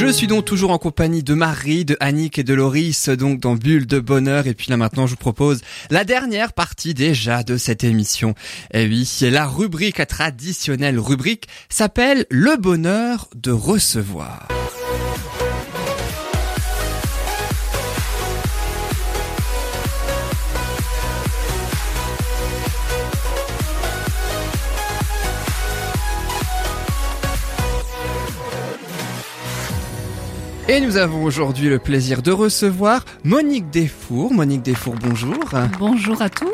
Je suis donc toujours en compagnie de Marie, de Annick et de Loris, donc dans Bulle de Bonheur. Et puis là maintenant, je vous propose la dernière partie déjà de cette émission. Et oui, la rubrique, traditionnelle rubrique, s'appelle Le bonheur de recevoir. Et nous avons aujourd'hui le plaisir de recevoir Monique Desfours. Monique Desfours, bonjour. Bonjour à tous.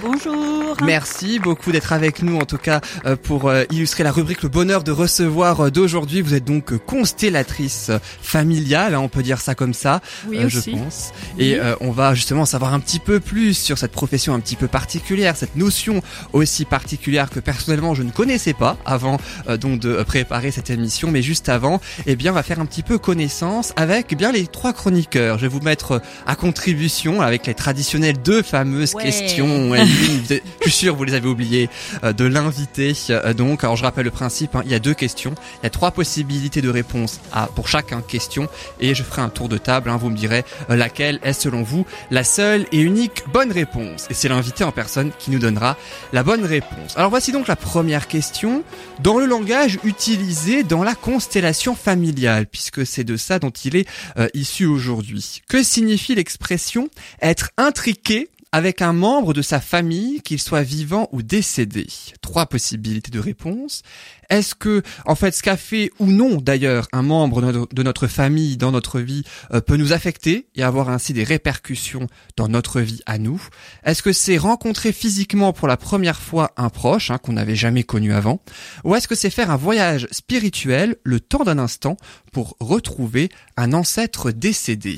Bonjour. Merci beaucoup d'être avec nous, en tout cas, euh, pour euh, illustrer la rubrique Le bonheur de recevoir euh, d'aujourd'hui. Vous êtes donc constellatrice familiale, hein, on peut dire ça comme ça, oui, je pense. Et on va justement savoir un petit peu plus sur cette profession un petit peu particulière, cette notion aussi particulière que personnellement je ne connaissais pas avant donc de préparer cette émission. Mais juste avant, eh bien, on va faire un petit peu connaissance avec eh bien les trois chroniqueurs. Je vais vous mettre à contribution avec les traditionnelles deux fameuses Ouais. questions. Ouais, je suis sûr vous les avez oubliées euh, de l'inviter. Euh, donc, alors je rappelle le principe. hein, il y a deux questions. Il y a trois possibilités de réponse à pour chaque hein, question et je ferai un tour de table. hein, vous me direz euh, laquelle est selon vous la seule et unique bonne réponse. Et c'est l'invité en personne qui nous donnera la bonne réponse. Alors voici donc la première question. Dans le langage utilisé dans la constellation familiale, puisque c'est de ça dont il est euh, issu aujourd'hui. Que signifie l'expression être intriqué avec un membre de sa famille, qu'il soit vivant ou décédé. Trois possibilités de réponse. Est-ce que, en fait, ce qu'a fait ou non, d'ailleurs, un membre de notre- famille dans notre vie euh, peut nous affecter et avoir ainsi des répercussions dans notre vie à nous? Est-ce que c'est rencontrer physiquement pour la première fois un proche hein, qu'on n'avait jamais connu avant? Ou est-ce que c'est faire un voyage spirituel le temps d'un instant pour retrouver un ancêtre décédé?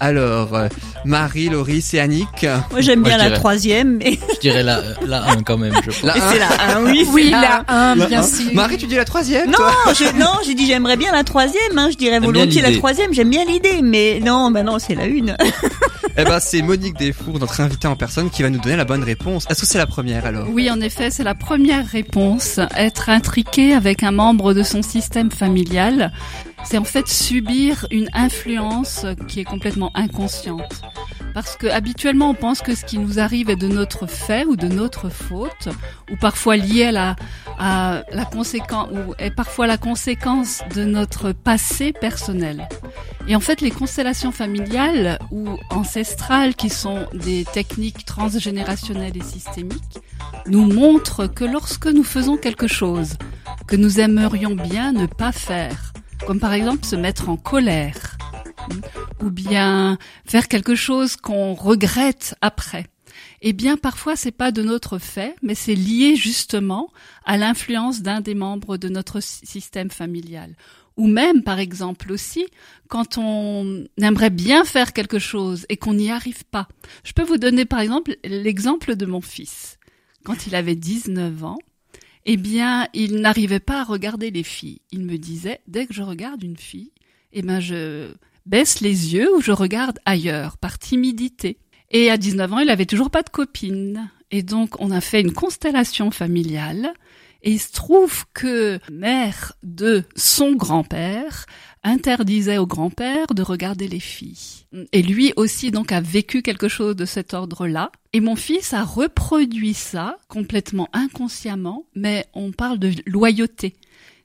Alors, euh, Marie, Loris et Annick. Moi j'aime Moi, bien la dirais- troisième, mais Je dirais la, la 1 quand même, je pense. La et un. c'est la un, oui. Oui, c'est la un. 1, La bien sûr. Marie, tu dis la troisième Non, je, non, j'ai dit j'aimerais bien la troisième, hein, je dirais volontiers la troisième, j'aime bien l'idée, mais non, bah non, c'est la une. Eh ben, c'est Monique Desfours, notre invitée en personne, qui va nous donner la bonne réponse. Est-ce que c'est la première alors Oui, en effet, c'est la première réponse. Être intriqué avec un membre de son système familial, c'est en fait subir une influence qui est complètement inconsciente. Parce que habituellement, on pense que ce qui nous arrive est de notre fait ou de notre faute, ou parfois lié à la, à la conséquence, ou est parfois la conséquence de notre passé personnel. Et en fait, les constellations familiales ou ancestrales, qui sont des techniques transgénérationnelles et systémiques, nous montrent que lorsque nous faisons quelque chose que nous aimerions bien ne pas faire, comme par exemple se mettre en colère, ou bien faire quelque chose qu'on regrette après, eh bien parfois c'est pas de notre fait, mais c'est lié justement à l'influence d'un des membres de notre sy- système familial. Ou même, par exemple aussi, quand on aimerait bien faire quelque chose et qu'on n'y arrive pas. Je peux vous donner, par exemple, l'exemple de mon fils. Quand il avait 19 ans, eh bien, il n'arrivait pas à regarder les filles. Il me disait, dès que je regarde une fille, eh ben, je baisse les yeux ou je regarde ailleurs, par timidité. Et à 19 ans, il avait toujours pas de copine. Et donc, on a fait une constellation familiale. Et il se trouve que mère de son grand-père interdisait au grand-père de regarder les filles. Et lui aussi donc a vécu quelque chose de cet ordre-là. Et mon fils a reproduit ça complètement inconsciemment, mais on parle de loyauté.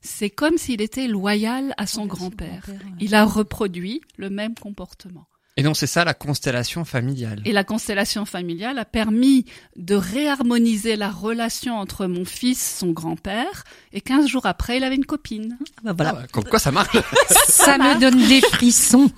C'est comme s'il était loyal à son grand-père. Il a reproduit le même comportement. Et donc c'est ça la constellation familiale. Et la constellation familiale a permis de réharmoniser la relation entre mon fils, son grand-père, et 15 jours après, il avait une copine. Bah voilà. Ah ouais, comme quoi ça marche Ça me donne des frissons.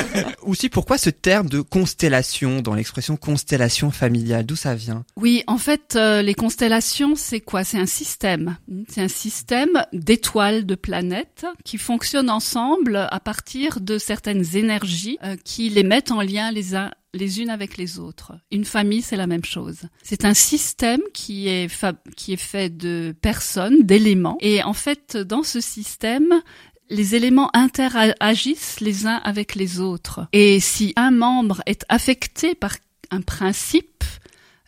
Aussi, pourquoi ce terme de constellation dans l'expression constellation familiale? D'où ça vient? Oui, en fait, euh, les constellations, c'est quoi? C'est un système. C'est un système d'étoiles, de planètes qui fonctionnent ensemble à partir de certaines énergies euh, qui les mettent en lien les uns les unes avec les autres. Une famille, c'est la même chose. C'est un système qui est qui est fait de personnes, d'éléments. Et en fait, dans ce système, les éléments interagissent les uns avec les autres. Et si un membre est affecté par un principe,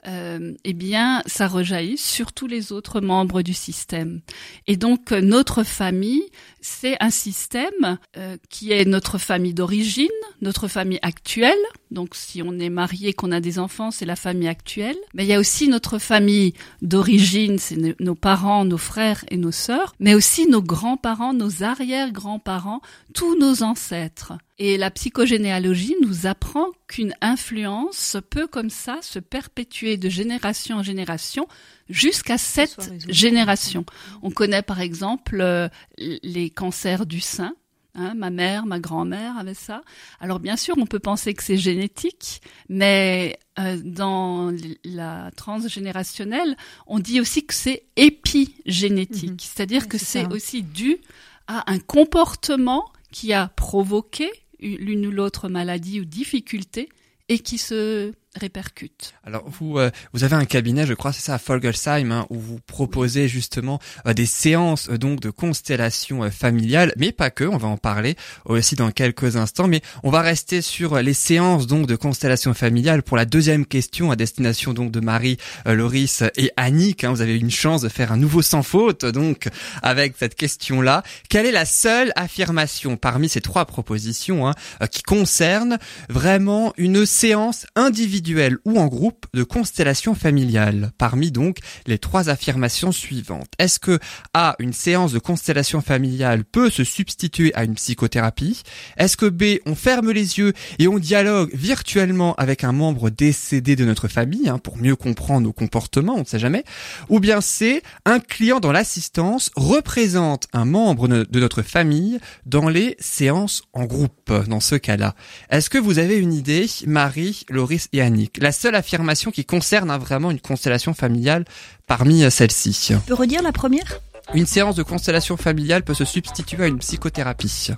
euh, eh bien, ça rejaillit sur tous les autres membres du système. Et donc, euh, notre famille, c'est un système euh, qui est notre famille d'origine, notre famille actuelle. Donc, si on est marié, qu'on a des enfants, c'est la famille actuelle. Mais il y a aussi notre famille d'origine, c'est no- nos parents, nos frères et nos sœurs, mais aussi nos grands-parents, nos arrière-grands-parents, tous nos ancêtres. Et la psychogénéalogie nous apprend qu'une influence peut comme ça se perpétuer de génération en génération jusqu'à soit cette résolu. génération. On connaît par exemple euh, les cancers du sein. Hein, ma mère, ma grand-mère avait ça. Alors bien sûr, on peut penser que c'est génétique, mais euh, dans la transgénérationnelle, on dit aussi que c'est épigénétique, Mhm. c'est-à-dire Oui, que c'est aussi dû à un comportement qui a provoqué l'une ou l'autre maladie ou difficulté et qui se répercute. Alors vous euh, vous avez un cabinet, je crois, c'est ça à Folgersheim, hein, où vous proposez justement euh, des séances euh, donc de constellations euh, familiales, mais pas que. On va en parler aussi dans quelques instants, mais on va rester sur euh, les séances donc de constellations familiales pour la deuxième question à destination donc de Marie, euh, Loris et Annick. hein. vous avez une chance de faire un nouveau sans faute donc avec cette question-là. Quelle est la seule affirmation parmi ces trois propositions hein, qui concerne vraiment une séance individuelle ou en groupe de constellation familiale parmi donc les trois affirmations suivantes. Est-ce que A, une séance de constellation familiale peut se substituer à une psychothérapie? Est-ce que B, on ferme les yeux et on dialogue virtuellement avec un membre décédé de notre famille hein, pour mieux comprendre nos comportements, on ne sait jamais? Ou bien C, un client dans l'assistance représente un membre de notre famille dans les séances en groupe dans ce cas-là. Est-ce que vous avez une idée, Marie, Loris et La seule affirmation qui concerne hein, vraiment une constellation familiale parmi euh, celles-ci. Tu peux redire la première? Une séance de constellation familiale peut se substituer à une psychothérapie.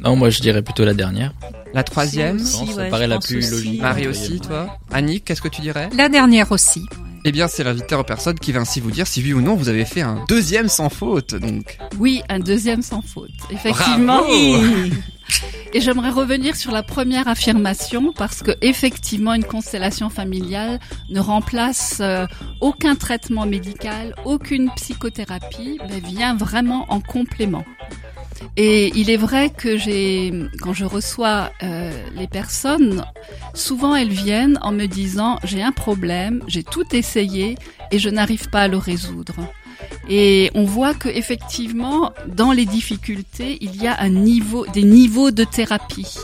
Non, moi je dirais plutôt la dernière. La troisième, Si, Je pense, ça ouais, paraît je la plus aussi, logique. Marie aussi, toi? Annick, qu'est-ce que tu dirais? La dernière aussi. Eh bien, c'est l'invité en personne qui va ainsi vous dire si oui ou non vous avez fait un deuxième sans faute, donc. Oui, un deuxième sans faute. Effectivement. Bravo Et j'aimerais revenir sur la première affirmation parce que effectivement une constellation familiale ne remplace euh, aucun traitement médical, aucune psychothérapie, mais vient vraiment en complément. Et il est vrai que j'ai, quand je reçois euh, les personnes, souvent elles viennent en me disant j'ai un problème, j'ai tout essayé et je n'arrive pas à le résoudre. Et on voit que effectivement, dans les difficultés, il y a un niveau, des niveaux de thérapie.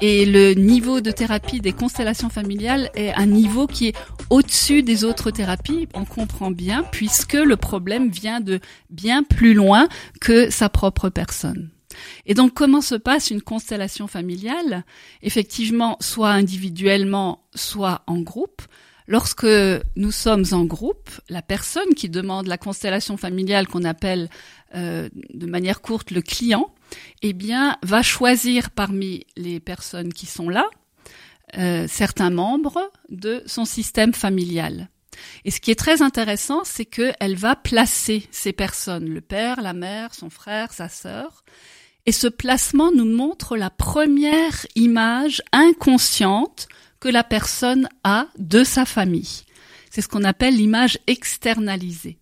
Et le niveau de thérapie des constellations familiales est un niveau qui est au-dessus des autres thérapies. On comprend bien, puisque le problème vient de bien plus loin que sa propre personne. Et donc, comment se passe une constellation familiale? Effectivement, soit individuellement, soit en groupe. Lorsque nous sommes en groupe, la personne qui demande la constellation familiale qu'on appelle euh, de manière courte le client, eh bien, va choisir parmi les personnes qui sont là euh, certains membres de son système familial. Et ce qui est très intéressant, c'est qu'elle va placer ces personnes, le père, la mère, son frère, sa sœur, et ce placement nous montre la première image inconsciente que la personne a de sa famille. C'est ce qu'on appelle l'image externalisée.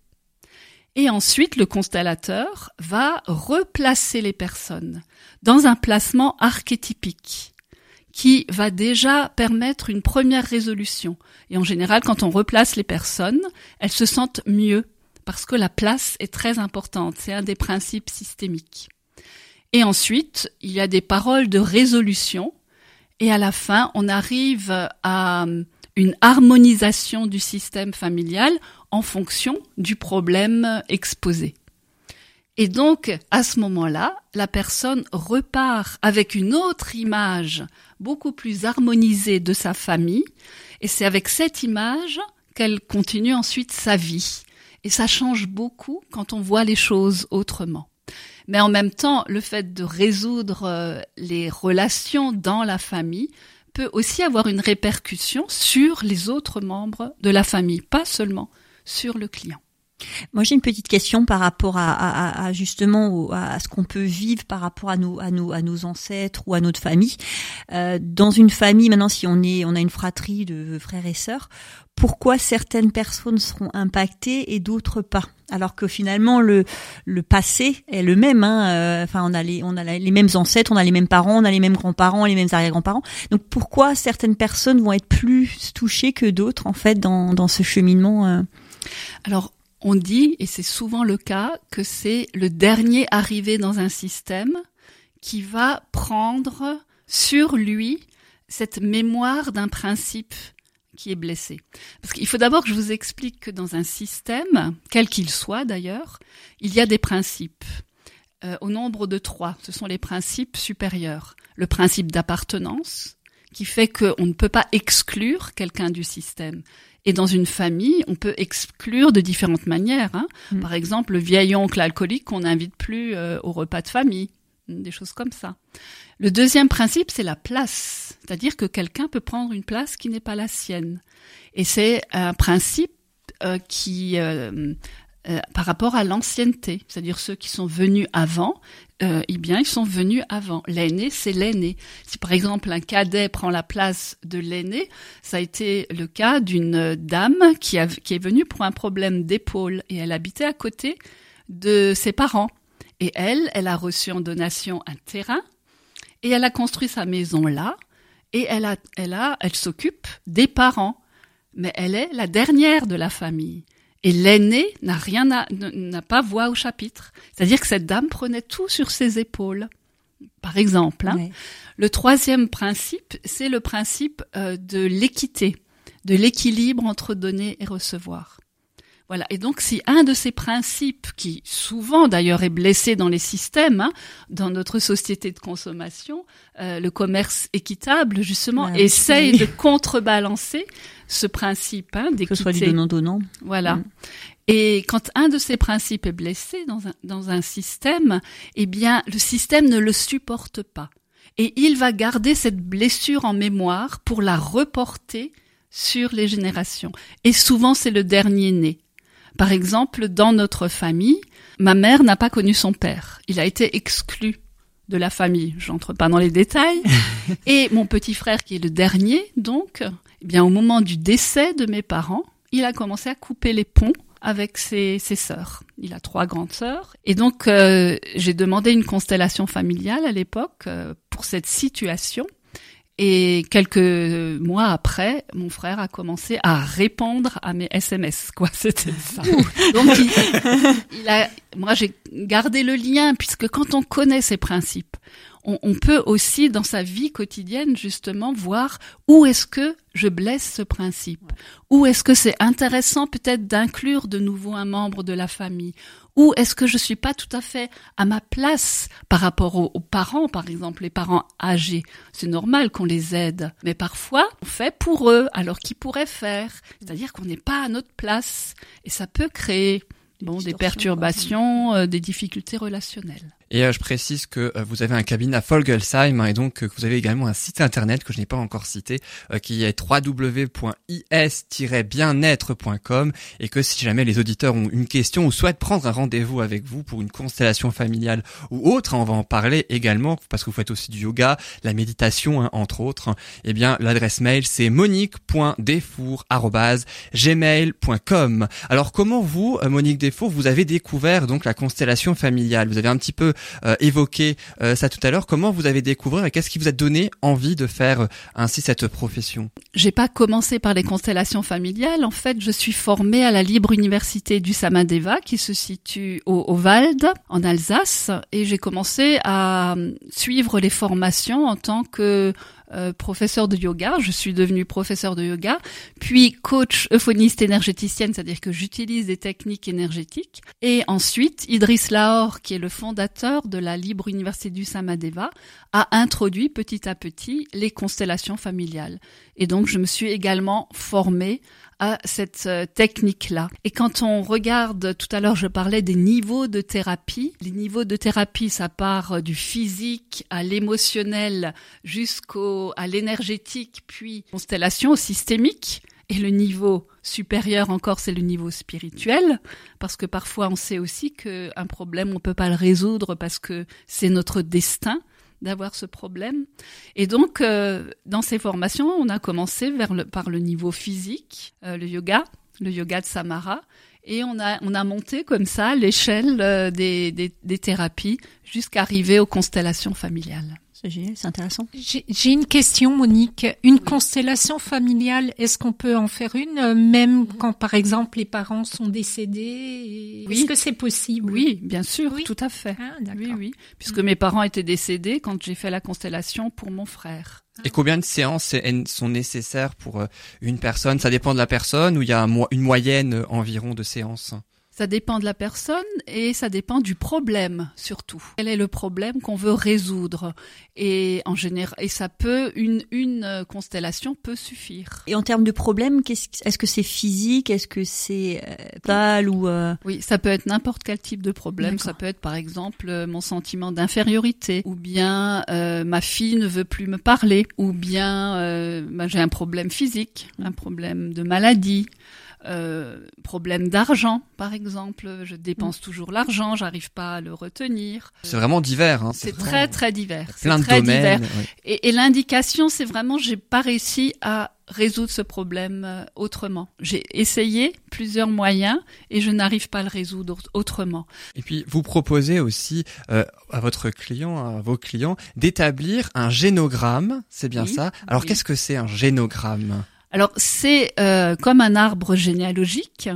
Et ensuite, le constellateur va replacer les personnes dans un placement archétypique qui va déjà permettre une première résolution. Et en général, quand on replace les personnes, elles se sentent mieux parce que la place est très importante. C'est un des principes systémiques. Et ensuite, il y a des paroles de résolution. Et à la fin, on arrive à une harmonisation du système familial en fonction du problème exposé. Et donc, à ce moment-là, la personne repart avec une autre image beaucoup plus harmonisée de sa famille, et c'est avec cette image qu'elle continue ensuite sa vie. Et ça change beaucoup quand on voit les choses autrement. Mais en même temps, le fait de résoudre euh, les relations dans la famille peut aussi avoir une répercussion sur les autres membres de la famille, pas seulement sur le client. Moi, j'ai une petite question par rapport à, à, à justement à, ce qu'on peut vivre par rapport à nos, à nos, à nos ancêtres ou à notre famille. Euh, dans une famille, maintenant, si on est, on a une fratrie de frères et sœurs, pourquoi certaines personnes seront impactées et d'autres pas? Alors que finalement, le, le passé est le même. Hein, euh, enfin, on a les, on a les mêmes ancêtres, on a les mêmes parents, on a les mêmes grands-parents, les mêmes arrière-grands-parents. Donc, pourquoi certaines personnes vont être plus touchées que d'autres, en fait, dans, dans ce cheminement euh? Alors, on dit, et c'est souvent le cas, que c'est le dernier arrivé dans un système qui va prendre sur lui cette mémoire d'un principe qui est blessé. Parce qu'il faut d'abord que je vous explique que dans un système, quel qu'il soit d'ailleurs, il y a des principes. Euh, au nombre de trois, ce sont les principes supérieurs. Le principe d'appartenance, qui fait qu'on ne peut pas exclure quelqu'un du système. Et dans une famille, on peut exclure de différentes manières. hein. Mm. Par exemple, le vieil oncle alcoolique qu'on n'invite plus euh, au repas de famille, des choses comme ça. Le deuxième principe, c'est la place, c'est-à-dire que quelqu'un peut prendre une place qui n'est pas la sienne. Et c'est un principe euh, qui, euh, euh, par rapport à l'ancienneté, c'est-à-dire ceux qui sont venus avant, euh, eh bien, ils sont venus avant. L'aîné, c'est l'aîné. Si par exemple un cadet prend la place de l'aîné, ça a été le cas d'une dame qui, est venue pour un problème d'épaule et elle habitait à côté de ses parents. Et elle, elle a reçu en donation un terrain et elle a construit sa maison là et elle a, elle s'occupe des parents. Mais elle est la dernière de la famille. Et l'aîné n'a rien à, n'a pas voix au chapitre. C'est-à-dire que cette dame prenait tout sur ses épaules. Par exemple, hein. Le troisième principe, c'est le principe euh, de l'équité, de l'équilibre entre donner et recevoir. Voilà. Et donc, si un de ces principes, qui souvent d'ailleurs est blessé dans les systèmes, hein, dans notre société de consommation, euh, le commerce équitable, justement, oui. essaye de contrebalancer ce principe hein, Que ce soit du d'équité. donnant-donnant. Voilà. Mm. Et quand un de ces principes est blessé dans un, dans un système, eh bien, le système ne le supporte pas. Et il va garder cette blessure en mémoire pour la reporter sur les générations. Et souvent, c'est le dernier né. Par exemple, dans notre famille, ma mère n'a pas connu son père. Il a été exclu de la famille. J'entre pas dans les détails. Et mon petit frère, qui est le dernier, donc, eh bien, au moment du décès de mes parents, il a commencé à couper les ponts avec ses, ses sœurs. Il a trois grandes sœurs. Et donc, euh, j'ai demandé une constellation familiale à l'époque euh, pour cette situation. Et quelques mois après, mon frère a commencé à répondre à mes SMS, quoi. C'était ça. Donc, il, a, moi, j'ai gardé le lien puisque quand on connaît ces principes, on, on peut aussi dans sa vie quotidienne justement voir où est-ce que je blesse ce principe, où est-ce que c'est intéressant peut-être d'inclure de nouveau un membre de la famille, ou est-ce que je suis pas tout à fait à ma place par rapport aux, aux parents, par exemple les parents âgés? C'est normal qu'on les aide, mais parfois on fait pour eux alors qu'ils pourraient faire, c'est-à-dire qu'on n'est pas à notre place et ça peut créer bon des perturbations, euh, des difficultés relationnelles. Et euh, je précise que euh, vous avez un cabinet à Folgelsheim hein, et donc euh, que vous avez également un site internet que je n'ai pas encore cité euh, qui est www.is-bien-être.com et que si jamais les auditeurs ont une question ou souhaitent prendre un rendez-vous avec vous pour une constellation familiale ou autre, hein, on va en parler également parce que vous faites aussi du yoga, la méditation hein, entre autres, hein, eh bien l'adresse mail c'est monique.defour@gmail.com. Alors comment vous euh, Monique Desfour vous avez découvert donc la constellation familiale? Vous avez un petit peu euh, évoqué euh, ça tout à l'heure. Comment vous avez découvert et qu'est-ce qui vous a donné envie de faire euh, ainsi cette profession? J'ai pas commencé par les constellations familiales. En fait, je suis formée à la libre université du Samadeva qui se situe au, au Wald, en Alsace, et j'ai commencé à euh, suivre les formations en tant que euh, professeur de yoga. Je suis devenue professeur de yoga, puis coach euphoniste énergéticienne, c'est-à-dire que j'utilise des techniques énergétiques. Et ensuite, Idriss Lahore, qui est le fondateur de la libre université du Samadeva, a introduit petit à petit les constellations familiales. Et donc, je me suis également formée à cette euh, technique-là. Et quand on regarde, tout à l'heure, je parlais des niveaux de thérapie. Les niveaux de thérapie, ça part euh, du physique à l'émotionnel jusqu'au à l'énergétique, puis constellation systémique. Et le niveau supérieur encore, c'est le niveau spirituel, parce que parfois on sait aussi qu'un problème, on peut pas le résoudre parce que c'est notre destin d'avoir ce problème. Et donc, euh, dans ces formations, on a commencé vers le, par le niveau physique, euh, le yoga, le yoga de Samara, et on a, on a monté comme ça l'échelle euh, des, des, des thérapies jusqu'à arriver aux constellations familiales. C'est génial, c'est intéressant. J'ai j'ai une question, Monique. Une constellation familiale, est-ce qu'on peut en faire une, euh, même quand, par exemple, les parents sont décédés Oui. Est-ce que c'est possible? Oui, bien sûr, Oui. tout à fait. Ah. Oui, oui. Puisque mes parents étaient décédés quand j'ai fait la constellation pour mon frère. Et combien de séances sont nécessaires pour euh, une personne? Ça dépend de la personne ou il y a un mo- une moyenne euh, environ de séances? Ça dépend de la personne et ça dépend du problème surtout. Quel est le problème qu'on veut résoudre? Et en général, et ça peut une une euh, constellation peut suffire. Et en termes de problèmes, qu'est-ce- est-ce que c'est physique? Est-ce que c'est euh, pâle ou euh, Oui, ça peut être n'importe quel type de problème. Ça peut être par exemple euh, mon sentiment d'infériorité, ou bien euh, ma fille ne veut plus me parler, ou bien euh, ben, j'ai un problème physique, un problème de maladie. Euh, problème d'argent, par exemple, je dépense toujours l'argent, j'arrive pas à le retenir. C'est vraiment divers. Hein, C'est très très divers. C'est plein de très divers. domaines. ouais. Et, et l'indication, c'est vraiment, j'ai pas réussi à résoudre ce problème euh, autrement. J'ai essayé plusieurs moyens et je n'arrive pas à le résoudre autrement. Et puis vous proposez aussi euh, à votre client, à vos clients, d'établir un génogramme. C'est bien Oui, ça. Alors oui. qu'est-ce que c'est un génogramme? Alors c'est euh, comme un arbre généalogique,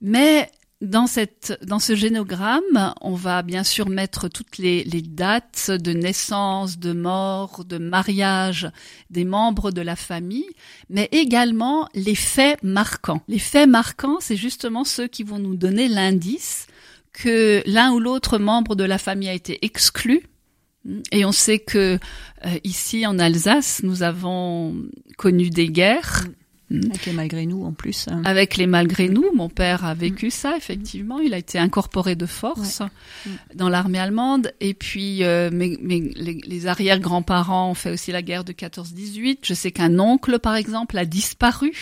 mais dans cette dans ce génogramme, on va bien sûr mettre toutes les, les dates de naissance, de mort, de mariage des membres de la famille, mais également les faits marquants. Les faits marquants, c'est justement ceux qui vont nous donner l'indice que l'un ou l'autre membre de la famille a été exclu. Et on sait que euh, ici en Alsace, nous avons connu des guerres. Avec les malgré nous en plus euh, Avec les malgré nous, mon père a vécu ça effectivement. Il a été incorporé de force Mm. dans l'armée allemande. Et puis euh, mes, mes- les, les arrière-grands-parents ont fait aussi la guerre de 14-18. Je sais qu'un oncle, par exemple, a disparu.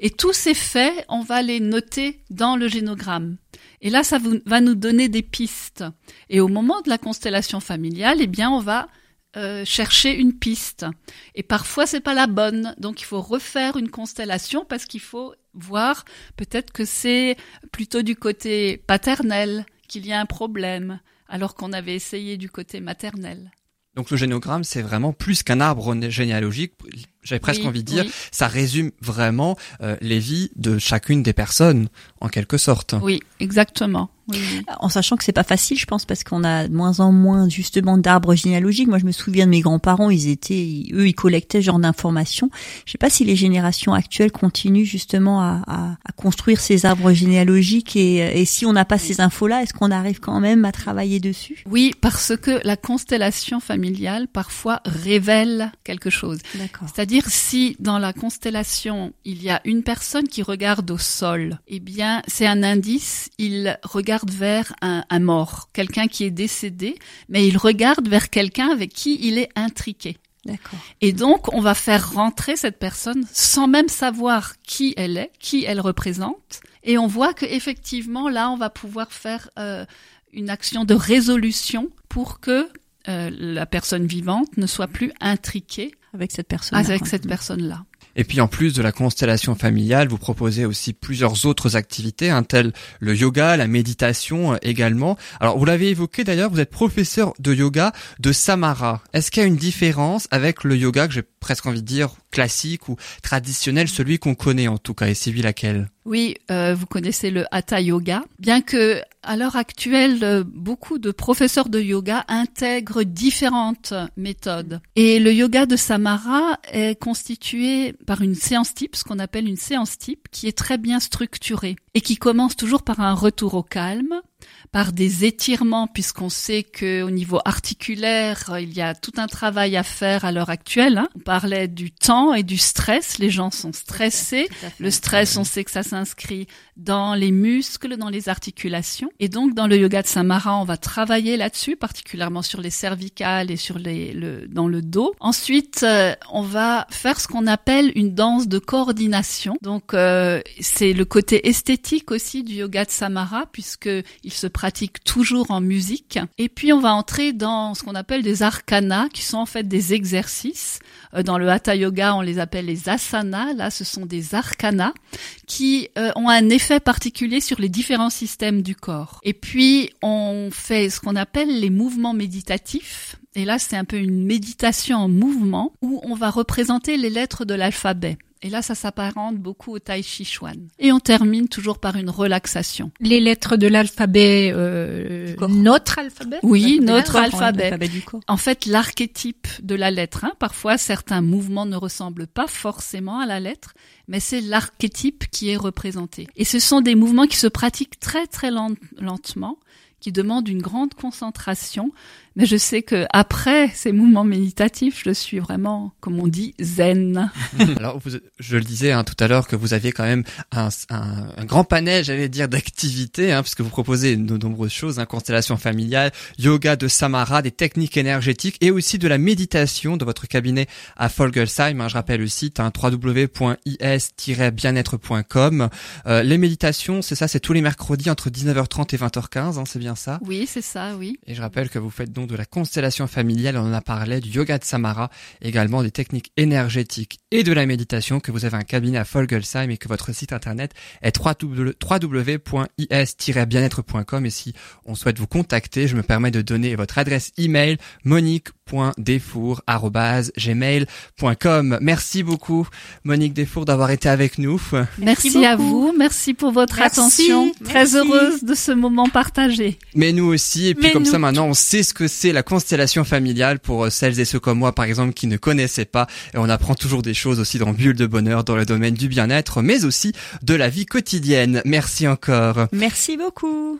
Et tous ces faits, on va les noter dans le génogramme. Et là, ça va nous donner des pistes. Et au moment de la constellation familiale, eh bien, on va euh, chercher une piste. Et parfois, c'est pas la bonne. Donc, il faut refaire une constellation parce qu'il faut voir peut-être que c'est plutôt du côté paternel qu'il y a un problème, alors qu'on avait essayé du côté maternel. Donc le génogramme, c'est vraiment plus qu'un arbre généalogique. J'avais presque Oui, envie de dire, oui. ça résume vraiment euh, les vies de chacune des personnes, en quelque sorte. Oui, exactement. Oui, en sachant que c'est pas facile, je pense, parce qu'on a de moins en moins justement d'arbres généalogiques. Moi, je me souviens de mes grands-parents, ils étaient, ils- eux, ils collectaient ce genre d'informations. Je sais pas si les générations actuelles continuent justement à, à- à construire ces arbres généalogiques et, et si on n'a pas ces infos-là, est-ce qu'on arrive quand même à travailler dessus? Oui, parce que la constellation familiale parfois révèle quelque chose. D'accord. C'est-à-dire si dans la constellation il y a une personne qui regarde au sol, eh bien c'est un indice, il regarde vers un, un mort, quelqu'un qui est décédé, mais il regarde vers quelqu'un avec qui il est intriqué. D'accord. Et donc, on va faire rentrer cette personne sans même savoir qui elle est, qui elle représente. Et on voit que effectivement, là, on va pouvoir faire euh, une action de résolution pour que euh, la personne vivante ne soit plus intriquée Avec cette personne. avec cette personne-là. Et puis en plus de la constellation familiale, vous proposez aussi plusieurs autres activités, hein, telles le yoga, la méditation euh, également. Alors vous l'avez évoqué d'ailleurs, vous êtes professeur de yoga de Samara. Est-ce qu'il y a une différence avec le yoga que j'ai presque envie de dire classique ou traditionnel, celui qu'on connaît en tout cas, et lui laquelle? Oui, euh, vous connaissez le Hatha Yoga. Bien que à l'heure actuelle, euh, beaucoup de professeurs de yoga intègrent différentes méthodes. Et le yoga de Samara est constitué par une séance type, ce qu'on appelle une séance type, qui est très bien structurée et qui commence toujours par un retour au calme, par des étirements, puisqu'on sait que au niveau articulaire, il y a tout un travail à faire à l'heure actuelle. Hein. On parlait du temps et du stress. Les gens sont stressés. Le stress, on sait que ça s'inscrit dans les muscles, dans les articulations. Et donc, dans le yoga de Samara, on va travailler là-dessus, particulièrement sur les cervicales et sur les, le, dans le dos. Ensuite, euh, on va faire ce qu'on appelle une danse de coordination. Donc, euh, c'est le côté esthétique aussi du yoga de Samara, puisque il se pratique toujours en musique. Et puis on va entrer dans ce qu'on appelle des arcanas, qui sont en fait des exercices. Euh, dans le hatha yoga, on les appelle les asanas. Là, ce sont des arcanas qui euh, ont un effet particulier sur les différents systèmes du corps. Et puis on fait ce qu'on appelle les mouvements méditatifs. Et là, c'est un peu une méditation en mouvement où on va représenter les lettres de l'alphabet. Et là, ça s'apparente beaucoup au Tai Chi Chuan. Et on termine toujours par une relaxation. Les lettres de l'alphabet, euh, notre alphabet? Oui, notre alphabet. En fait, l'archétype de la lettre. Hein. Parfois, certains mouvements ne ressemblent pas forcément à la lettre, mais c'est l'archétype qui est représenté. Et ce sont des mouvements qui se pratiquent très très lentement qui demandent une grande concentration mais je sais que après ces mouvements méditatifs, je suis vraiment, comme on dit, zen. Alors, vous, je le disais hein, tout à l'heure que vous aviez quand même un, un, un grand panel, j'allais dire, d'activités, hein, puisque vous proposez de nombreuses choses, hein, constellation familiale, yoga de Samara, des techniques énergétiques et aussi de la méditation dans votre cabinet à Folgelsheim. Hein, je rappelle le site hein, www.is-bien-être.com. Euh, les méditations, c'est ça, c'est tous les mercredis entre 19h30 et 20h15, hein, c'est bien ça? Oui, c'est ça, oui. Et je rappelle que vous faites donc de la constellation familiale, on en a parlé, du yoga de Samara, également des techniques énergétiques et de la méditation, que vous avez un cabinet à Folgelsheim et que votre site internet est www.is-bien-être.com et si on souhaite vous contacter, je me permets de donner votre adresse email monique.defour@gmail.com. Merci beaucoup Monique Defour d'avoir été avec nous. Merci, à vous, merci pour votre attention. Très heureuse de ce moment partagé. Mais nous aussi et puis comme ça maintenant on sait ce que c'est la constellation familiale pour euh, celles et ceux comme moi, par exemple, qui ne connaissaient pas. Et on apprend toujours des choses aussi dans Bulle de Bonheur, dans le domaine du bien-être, mais aussi de la vie quotidienne. Merci encore. Merci beaucoup.